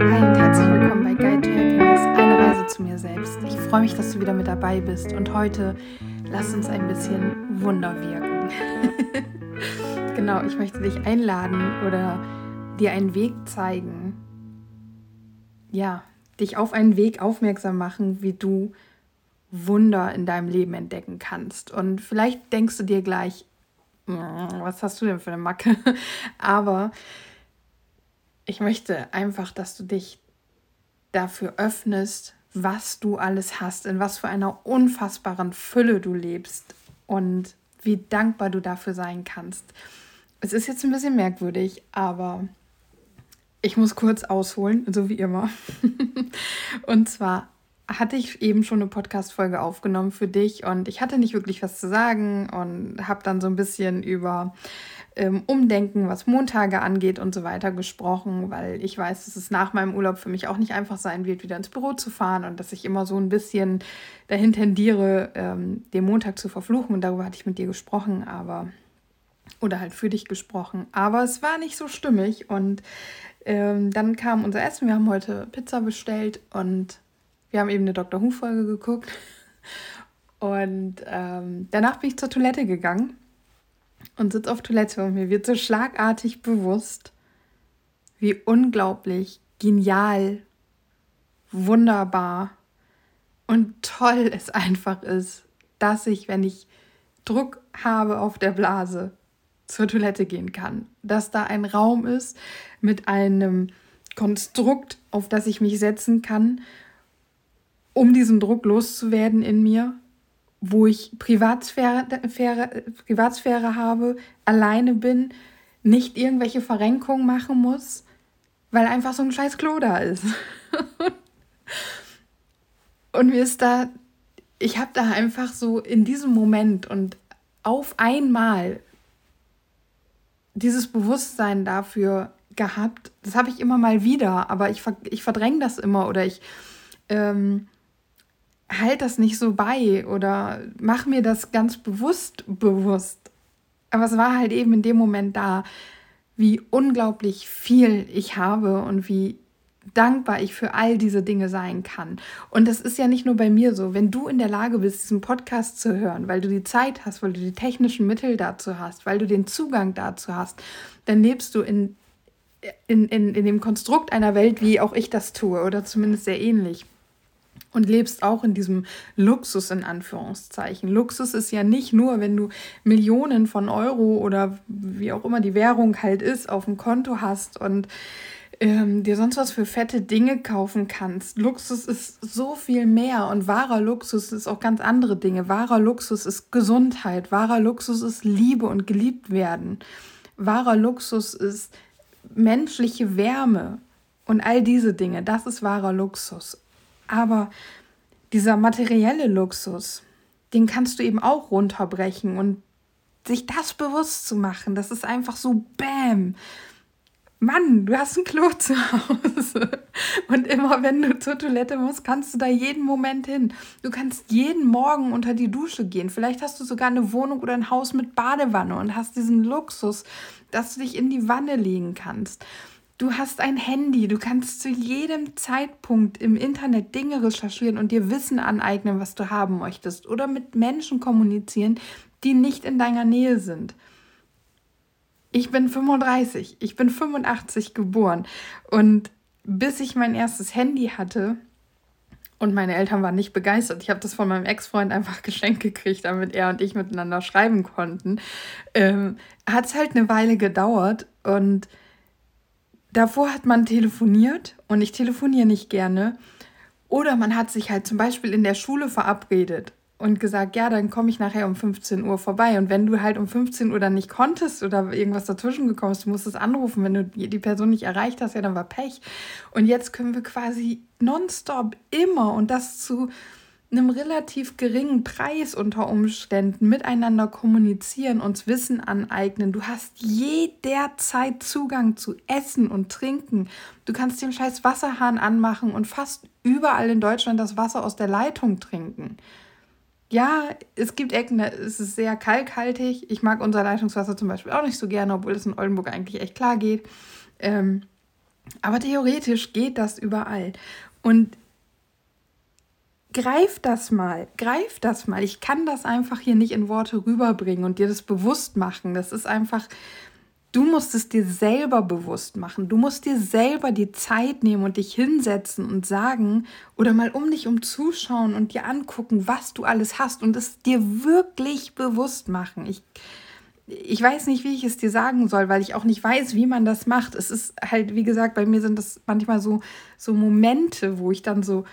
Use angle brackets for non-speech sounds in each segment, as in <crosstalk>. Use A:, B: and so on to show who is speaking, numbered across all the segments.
A: Hi und herzlich willkommen bei Guide to Happiness, eine Reise zu mir selbst. Ich freue mich, dass du wieder mit dabei bist und heute lass uns ein bisschen Wunder wirken. <laughs> genau, ich möchte dich einladen oder dir einen Weg zeigen. Ja, dich auf einen Weg aufmerksam machen, wie du Wunder in deinem Leben entdecken kannst. Und vielleicht denkst du dir gleich, hm, was hast du denn für eine Macke? <laughs> Aber ich möchte einfach, dass du dich dafür öffnest, was du alles hast, in was für einer unfassbaren Fülle du lebst und wie dankbar du dafür sein kannst. Es ist jetzt ein bisschen merkwürdig, aber ich muss kurz ausholen, so wie immer. <laughs> und zwar hatte ich eben schon eine Podcast-Folge aufgenommen für dich und ich hatte nicht wirklich was zu sagen und habe dann so ein bisschen über ähm, Umdenken, was Montage angeht und so weiter gesprochen, weil ich weiß, dass es nach meinem Urlaub für mich auch nicht einfach sein wird, wieder ins Büro zu fahren und dass ich immer so ein bisschen dahin tendiere, ähm, den Montag zu verfluchen. Und darüber hatte ich mit dir gesprochen, aber oder halt für dich gesprochen. Aber es war nicht so stimmig und ähm, dann kam unser Essen. Wir haben heute Pizza bestellt und wir haben eben eine Dr. Who-Folge geguckt. Und ähm, danach bin ich zur Toilette gegangen und sitze auf Toilette und mir wird so schlagartig bewusst, wie unglaublich genial, wunderbar und toll es einfach ist, dass ich, wenn ich Druck habe auf der Blase, zur Toilette gehen kann. Dass da ein Raum ist mit einem Konstrukt, auf das ich mich setzen kann, um diesen Druck loszuwerden in mir wo ich Privatsphäre, Privatsphäre habe, alleine bin, nicht irgendwelche Verrenkungen machen muss, weil einfach so ein scheiß Klo da ist. <laughs> und mir ist da, ich habe da einfach so in diesem Moment und auf einmal dieses Bewusstsein dafür gehabt. Das habe ich immer mal wieder, aber ich, ich verdränge das immer oder ich ähm, halt das nicht so bei oder mach mir das ganz bewusst bewusst. Aber es war halt eben in dem Moment da, wie unglaublich viel ich habe und wie dankbar ich für all diese Dinge sein kann. Und das ist ja nicht nur bei mir so. Wenn du in der Lage bist, diesen Podcast zu hören, weil du die Zeit hast, weil du die technischen Mittel dazu hast, weil du den Zugang dazu hast, dann lebst du in, in, in, in dem Konstrukt einer Welt, wie auch ich das tue, oder zumindest sehr ähnlich und lebst auch in diesem Luxus in Anführungszeichen. Luxus ist ja nicht nur, wenn du Millionen von Euro oder wie auch immer die Währung halt ist, auf dem Konto hast und ähm, dir sonst was für fette Dinge kaufen kannst. Luxus ist so viel mehr und wahrer Luxus ist auch ganz andere Dinge. Wahrer Luxus ist Gesundheit, wahrer Luxus ist Liebe und geliebt werden. Wahrer Luxus ist menschliche Wärme und all diese Dinge. Das ist wahrer Luxus. Aber dieser materielle Luxus, den kannst du eben auch runterbrechen und sich das bewusst zu machen, das ist einfach so Bäm. Mann, du hast ein Klo zu Hause. Und immer wenn du zur Toilette musst, kannst du da jeden Moment hin. Du kannst jeden Morgen unter die Dusche gehen. Vielleicht hast du sogar eine Wohnung oder ein Haus mit Badewanne und hast diesen Luxus, dass du dich in die Wanne legen kannst. Du hast ein Handy, du kannst zu jedem Zeitpunkt im Internet Dinge recherchieren und dir Wissen aneignen, was du haben möchtest. Oder mit Menschen kommunizieren, die nicht in deiner Nähe sind. Ich bin 35, ich bin 85 geboren und bis ich mein erstes Handy hatte, und meine Eltern waren nicht begeistert. Ich habe das von meinem Ex-Freund einfach <laughs> geschenkt gekriegt, damit er und ich miteinander schreiben konnten. Ähm, hat es halt eine Weile gedauert und davor hat man telefoniert und ich telefoniere nicht gerne. Oder man hat sich halt zum Beispiel in der Schule verabredet und gesagt, ja, dann komme ich nachher um 15 Uhr vorbei. Und wenn du halt um 15 Uhr dann nicht konntest oder irgendwas dazwischen gekommen ist, du musstest anrufen, wenn du die Person nicht erreicht hast, ja, dann war Pech. Und jetzt können wir quasi nonstop immer und das zu einem relativ geringen Preis unter Umständen miteinander kommunizieren, uns Wissen aneignen. Du hast jederzeit Zugang zu Essen und Trinken. Du kannst den scheiß Wasserhahn anmachen und fast überall in Deutschland das Wasser aus der Leitung trinken. Ja, es gibt Ecken, da ist es sehr kalkhaltig. Ich mag unser Leitungswasser zum Beispiel auch nicht so gerne, obwohl es in Oldenburg eigentlich echt klar geht. Ähm, Aber theoretisch geht das überall. Und greif das mal, greif das mal. Ich kann das einfach hier nicht in Worte rüberbringen und dir das bewusst machen. Das ist einfach, du musst es dir selber bewusst machen. Du musst dir selber die Zeit nehmen und dich hinsetzen und sagen oder mal um dich um zuschauen und dir angucken, was du alles hast und es dir wirklich bewusst machen. Ich, ich weiß nicht, wie ich es dir sagen soll, weil ich auch nicht weiß, wie man das macht. Es ist halt, wie gesagt, bei mir sind das manchmal so, so Momente, wo ich dann so,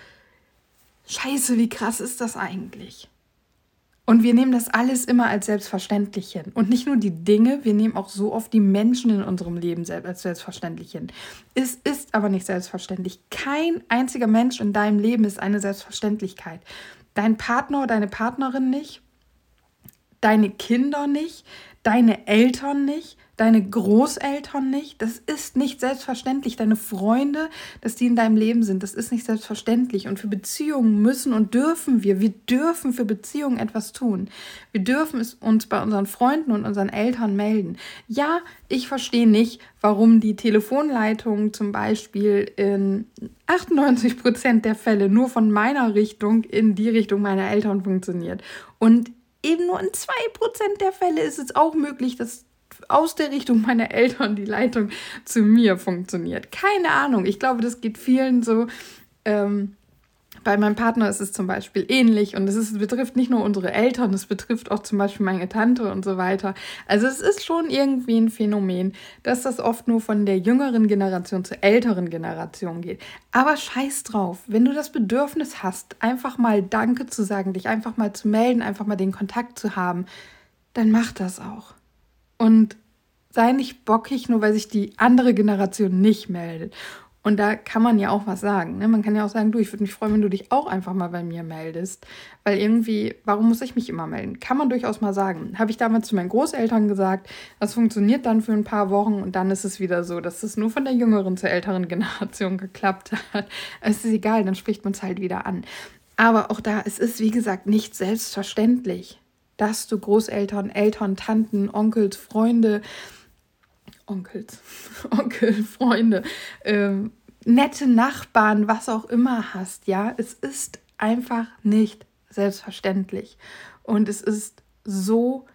A: scheiße, wie krass ist das eigentlich? Und wir nehmen das alles immer als selbstverständlich hin. Und nicht nur die Dinge, wir nehmen auch so oft die Menschen in unserem Leben als selbstverständlich hin. Es ist aber nicht selbstverständlich. Kein einziger Mensch in deinem Leben ist eine Selbstverständlichkeit. Dein Partner, deine Partnerin nicht, deine Kinder nicht, deine Eltern nicht, deine Großeltern nicht. Das ist nicht selbstverständlich. Deine Freunde, dass die in deinem Leben sind, das ist nicht selbstverständlich. Und für Beziehungen müssen und dürfen wir, wir dürfen für Beziehungen etwas tun. Wir dürfen es uns bei unseren Freunden und unseren Eltern melden. Ja, ich verstehe nicht, warum die Telefonleitung zum Beispiel in 98 Prozent der Fälle nur von meiner Richtung in die Richtung meiner Eltern funktioniert. Und eben nur in 2% der Fälle ist es auch möglich, dass aus der Richtung meiner Eltern die Leitung zu mir funktioniert. Keine Ahnung. Ich glaube, das geht vielen so. Ähm, bei meinem Partner ist es zum Beispiel ähnlich und es ist, betrifft nicht nur unsere Eltern, es betrifft auch zum Beispiel meine Tante und so weiter. Also es ist schon irgendwie ein Phänomen, dass das oft nur von der jüngeren Generation zur älteren Generation geht. Aber scheiß drauf, wenn du das Bedürfnis hast, einfach mal Danke zu sagen, dich einfach mal zu melden, einfach mal den Kontakt zu haben, dann mach das auch. Und sei nicht bockig, nur weil sich die andere Generation nicht meldet. Und da kann man ja auch was sagen. Ne? Man kann ja auch sagen, du, ich würde mich freuen, wenn du dich auch einfach mal bei mir meldest. Weil irgendwie, warum muss ich mich immer melden? Kann man durchaus mal sagen. Habe ich damals zu meinen Großeltern gesagt. Das funktioniert dann für ein paar Wochen und dann ist es wieder so, dass es nur von der jüngeren zur älteren Generation <laughs> geklappt hat. Es ist egal, dann spricht man es halt wieder an. Aber auch da, es ist wie gesagt nicht selbstverständlich dass du Großeltern, Eltern, Tanten, Onkels, Freunde, Onkels, <laughs> Onkel, Freunde, ähm, nette Nachbarn, was auch immer hast, ja, es ist einfach nicht selbstverständlich. Und es ist so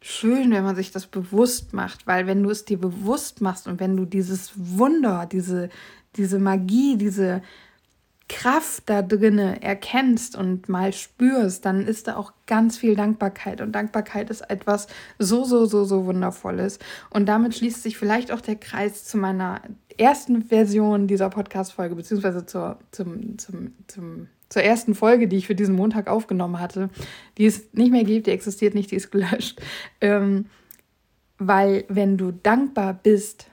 A: schön, wenn man sich das bewusst macht, weil wenn du es dir bewusst machst und wenn du dieses Wunder, diese, diese Magie, diese, Kraft da drinne erkennst und mal spürst, dann ist da auch ganz viel Dankbarkeit. Und Dankbarkeit ist etwas so, so, so, so Wundervolles. Und damit schließt sich vielleicht auch der Kreis zu meiner ersten Version dieser Podcast-Folge, beziehungsweise zur, zum, zum, zum, zur ersten Folge, die ich für diesen Montag aufgenommen hatte, die es nicht mehr gibt, die existiert nicht, die ist gelöscht. Ähm, weil wenn du dankbar bist,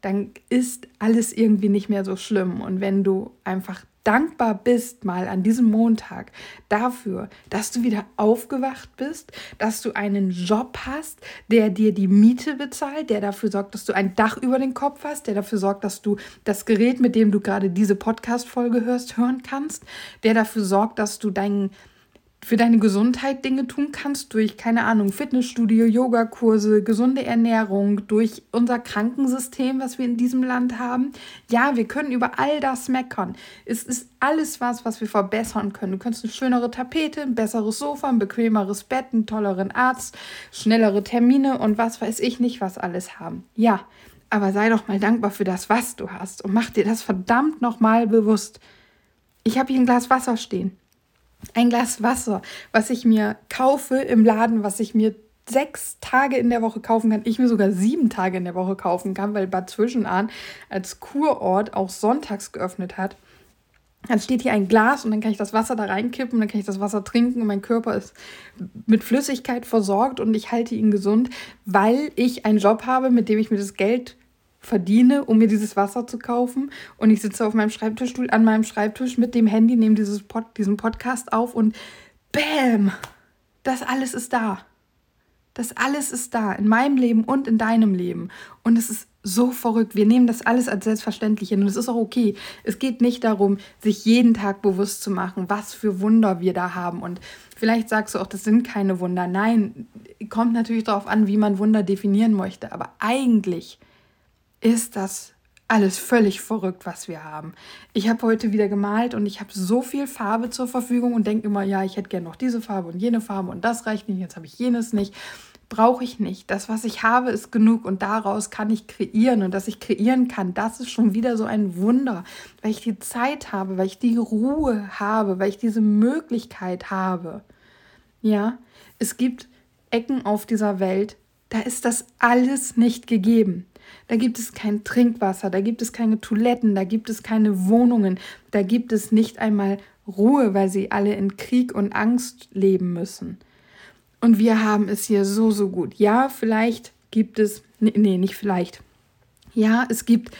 A: dann ist alles irgendwie nicht mehr so schlimm. Und wenn du einfach dankbar bist mal an diesem Montag dafür, dass du wieder aufgewacht bist, dass du einen Job hast, der dir die Miete bezahlt, der dafür sorgt, dass du ein Dach über den Kopf hast, der dafür sorgt, dass du das Gerät, mit dem du gerade diese Podcast-Folge hörst, hören kannst, der dafür sorgt, dass du deinen für deine Gesundheit Dinge tun kannst, durch, keine Ahnung, Fitnessstudio, Yogakurse, gesunde Ernährung, durch unser Krankensystem, was wir in diesem Land haben. Ja, wir können über all das meckern. Es ist alles was, was wir verbessern können. Du kannst eine schönere Tapete, ein besseres Sofa, ein bequemeres Bett, einen tolleren Arzt, schnellere Termine und was weiß ich nicht, was alles haben. Ja, aber sei doch mal dankbar für das, was du hast und mach dir das verdammt nochmal bewusst. Ich habe hier ein Glas Wasser stehen ein Glas Wasser, was ich mir kaufe im Laden, was ich mir sechs Tage in der Woche kaufen kann, ich mir sogar sieben Tage in der Woche kaufen kann, weil Bad Zwischenahn als Kurort auch sonntags geöffnet hat. Dann steht hier ein Glas und dann kann ich das Wasser da reinkippen und dann kann ich das Wasser trinken und mein Körper ist mit Flüssigkeit versorgt und ich halte ihn gesund, weil ich einen Job habe, mit dem ich mir das Geld verdiene, um mir dieses Wasser zu kaufen. Und ich sitze auf meinem Schreibtischstuhl an meinem Schreibtisch mit dem Handy, nehme dieses Pod, diesen Podcast auf und Bäm! Das alles ist da. Das alles ist da, in meinem Leben und in deinem Leben. Und es ist so verrückt. Wir nehmen das alles als selbstverständlich hin und es ist auch okay. Es geht nicht darum, sich jeden Tag bewusst zu machen, was für Wunder wir da haben. Und vielleicht sagst du auch, das sind keine Wunder. Nein, kommt natürlich darauf an, wie man Wunder definieren möchte. Aber eigentlich ist das alles völlig verrückt, was wir haben. Ich habe heute wieder gemalt und ich habe so viel Farbe zur Verfügung und denke immer, ja, ich hätte gerne noch diese Farbe und jene Farbe und das reicht nicht, jetzt habe ich jenes nicht. Brauche ich nicht. Das, was ich habe, ist genug und daraus kann ich kreieren und dass ich kreieren kann, das ist schon wieder so ein Wunder, weil ich die Zeit habe, weil ich die Ruhe habe, weil ich diese Möglichkeit habe. Ja, es gibt Ecken auf dieser Welt, da ist das alles nicht gegeben. Da gibt es kein Trinkwasser, da gibt es keine Toiletten, da gibt es keine Wohnungen, da gibt es nicht einmal Ruhe, weil sie alle in Krieg und Angst leben müssen. Und wir haben es hier so, so gut. Ja, vielleicht gibt es, nee, nee nicht vielleicht. Ja, es gibt,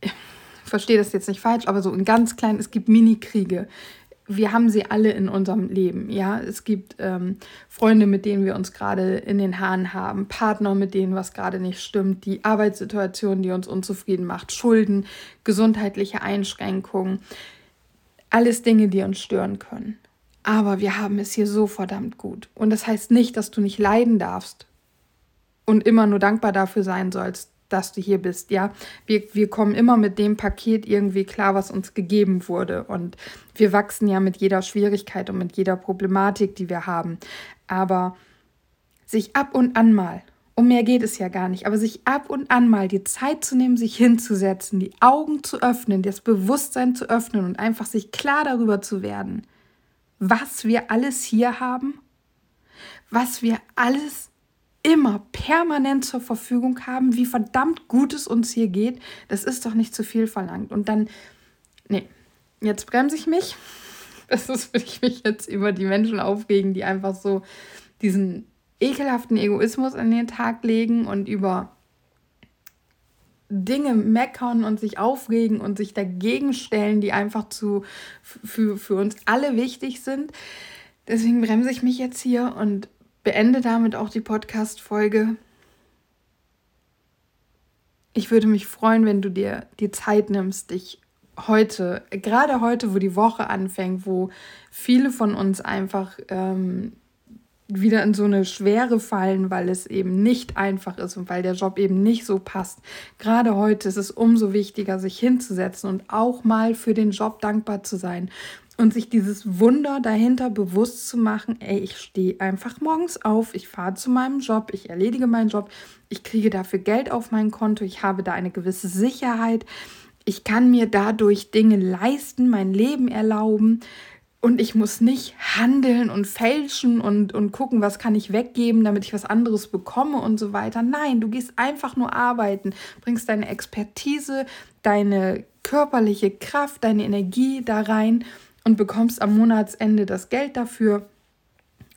A: ich <laughs> verstehe das jetzt nicht falsch, aber so in ganz klein, es gibt Mini-Kriege wir haben sie alle in unserem Leben. Ja, es gibt ähm, Freunde, mit denen wir uns gerade in den Haaren haben, Partner, mit denen was gerade nicht stimmt, die Arbeitssituation, die uns unzufrieden macht, Schulden, gesundheitliche Einschränkungen, alles Dinge, die uns stören können. Aber wir haben es hier so verdammt gut. Und das heißt nicht, dass du nicht leiden darfst und immer nur dankbar dafür sein sollst, dass du hier bist, ja. Wir, wir kommen immer mit dem Paket irgendwie klar, was uns gegeben wurde. Und wir wachsen ja mit jeder Schwierigkeit und mit jeder Problematik, die wir haben. Aber sich ab und an mal, um mehr geht es ja gar nicht, aber sich ab und an mal die Zeit zu nehmen, sich hinzusetzen, die Augen zu öffnen, das Bewusstsein zu öffnen und einfach sich klar darüber zu werden, was wir alles hier haben, was wir alles immer permanent zur Verfügung haben, wie verdammt gut es uns hier geht, das ist doch nicht zu viel verlangt. Und dann, nee, jetzt bremse ich mich. <laughs> Das ist, würde ich mich jetzt über die Menschen aufregen, die einfach so diesen ekelhaften Egoismus an den Tag legen und über Dinge meckern und sich aufregen und sich dagegen stellen, die einfach zu, für, für uns alle wichtig sind. Deswegen bremse ich mich jetzt hier und beende damit auch die Podcast-Folge. Ich würde mich freuen, wenn du dir die Zeit nimmst, dich heute, gerade heute, wo die Woche anfängt, wo viele von uns einfach ähm, wieder in so eine Schwere fallen, weil es eben nicht einfach ist und weil der Job eben nicht so passt. Gerade heute ist es umso wichtiger, sich hinzusetzen und auch mal für den Job dankbar zu sein und sich dieses Wunder dahinter bewusst zu machen, ey, ich stehe einfach morgens auf, ich fahre zu meinem Job, ich erledige meinen Job, ich kriege dafür Geld auf mein Konto, ich habe da eine gewisse Sicherheit, ich kann mir dadurch Dinge leisten, mein Leben erlauben und ich muss nicht handeln und fälschen und, und gucken, was kann ich weggeben, damit ich was anderes bekomme und so weiter. Nein, du gehst einfach nur arbeiten, bringst deine Expertise, deine körperliche Kraft, deine Energie da rein und bekommst am Monatsende das Geld dafür.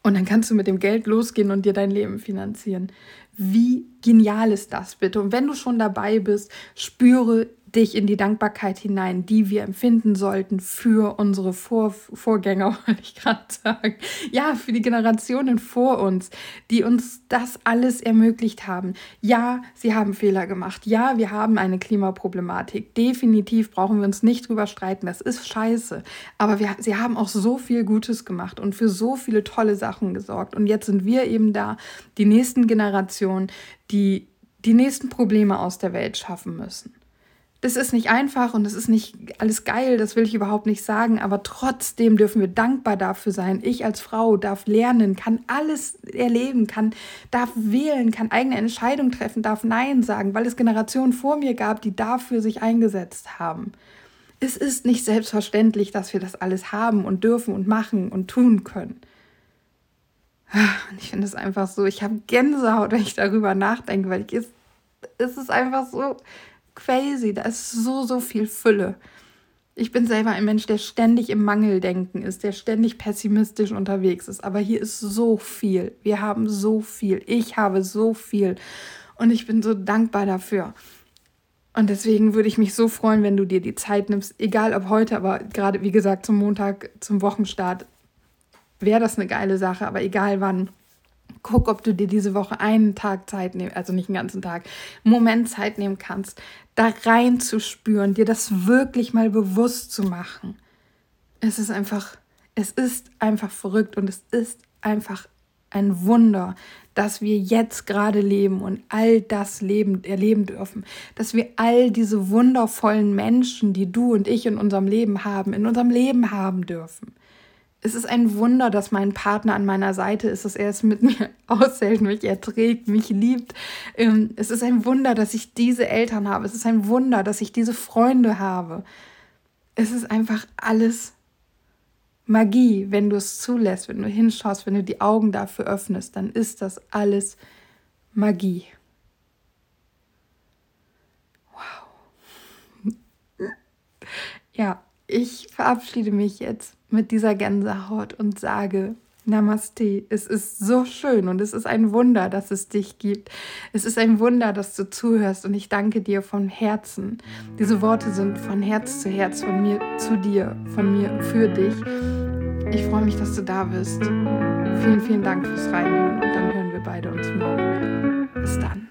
A: Und dann kannst du mit dem Geld losgehen und dir dein Leben finanzieren. Wie genial ist das bitte? Und wenn du schon dabei bist, spüre dich in die Dankbarkeit hinein, die wir empfinden sollten für unsere vor Vorgänger, <laughs> wollte ich gerade sagen. Ja, für die Generationen vor uns, die uns das alles ermöglicht haben. Ja, sie haben Fehler gemacht. Ja, wir haben eine Klimaproblematik. Definitiv brauchen wir uns nicht drüber streiten. Das ist scheiße. Aber wir, sie haben auch so viel Gutes gemacht und für so viele tolle Sachen gesorgt. Und jetzt sind wir eben da, die nächsten Generationen, die die nächsten Probleme aus der Welt schaffen müssen das ist nicht einfach und das ist nicht alles geil, das will ich überhaupt nicht sagen, aber trotzdem dürfen wir dankbar dafür sein. Ich als Frau darf lernen, kann alles erleben, kann, darf wählen, kann eigene Entscheidungen treffen, darf Nein sagen, weil es Generationen vor mir gab, die dafür sich eingesetzt haben. Es ist nicht selbstverständlich, dass wir das alles haben und dürfen und machen und tun können. Und ich finde es einfach so, ich habe Gänsehaut, wenn ich darüber nachdenke, weil ich es ist einfach so, crazy. Da ist so, so viel Fülle. Ich bin selber ein Mensch, der ständig im Mangeldenken ist, der ständig pessimistisch unterwegs ist. Aber hier ist so viel. Wir haben so viel. Ich habe so viel. Und ich bin so dankbar dafür. Und deswegen würde ich mich so freuen, wenn du dir die Zeit nimmst, egal ob heute, aber gerade wie gesagt zum Montag, zum Wochenstart, wäre das eine geile Sache, aber egal wann, guck, ob du dir diese Woche einen Tag Zeit nehmen, also nicht einen ganzen Tag, einen Moment Zeit nehmen kannst, da reinzuspüren, dir das wirklich mal bewusst zu machen. Es ist einfach, es ist einfach verrückt und es ist einfach ein Wunder, dass wir jetzt gerade leben und all das leben, erleben dürfen. Dass wir all diese wundervollen Menschen, die du und ich in unserem Leben haben, in unserem Leben haben dürfen. Es ist ein Wunder, dass mein Partner an meiner Seite ist, dass er es mit <laughs> mir aushält, mich erträgt, mich liebt. Ähm, es ist ein Wunder, dass ich diese Eltern habe. Es ist ein Wunder, dass ich diese Freunde habe. Es ist einfach alles Magie, wenn du es zulässt, wenn du hinschaust, wenn du die Augen dafür öffnest, dann ist das alles Magie. Wow. Ja, ich verabschiede mich jetzt mit dieser Gänsehaut und sage Namaste. Es ist so schön und es ist ein Wunder, dass es dich gibt. Es ist ein Wunder, dass du zuhörst und ich danke dir von Herzen. Diese Worte sind von Herz zu Herz, von mir zu dir, von mir für dich. Ich freue mich, dass du da bist. Vielen, vielen Dank fürs Reinhören und dann hören wir beide uns morgen wieder. Bis dann.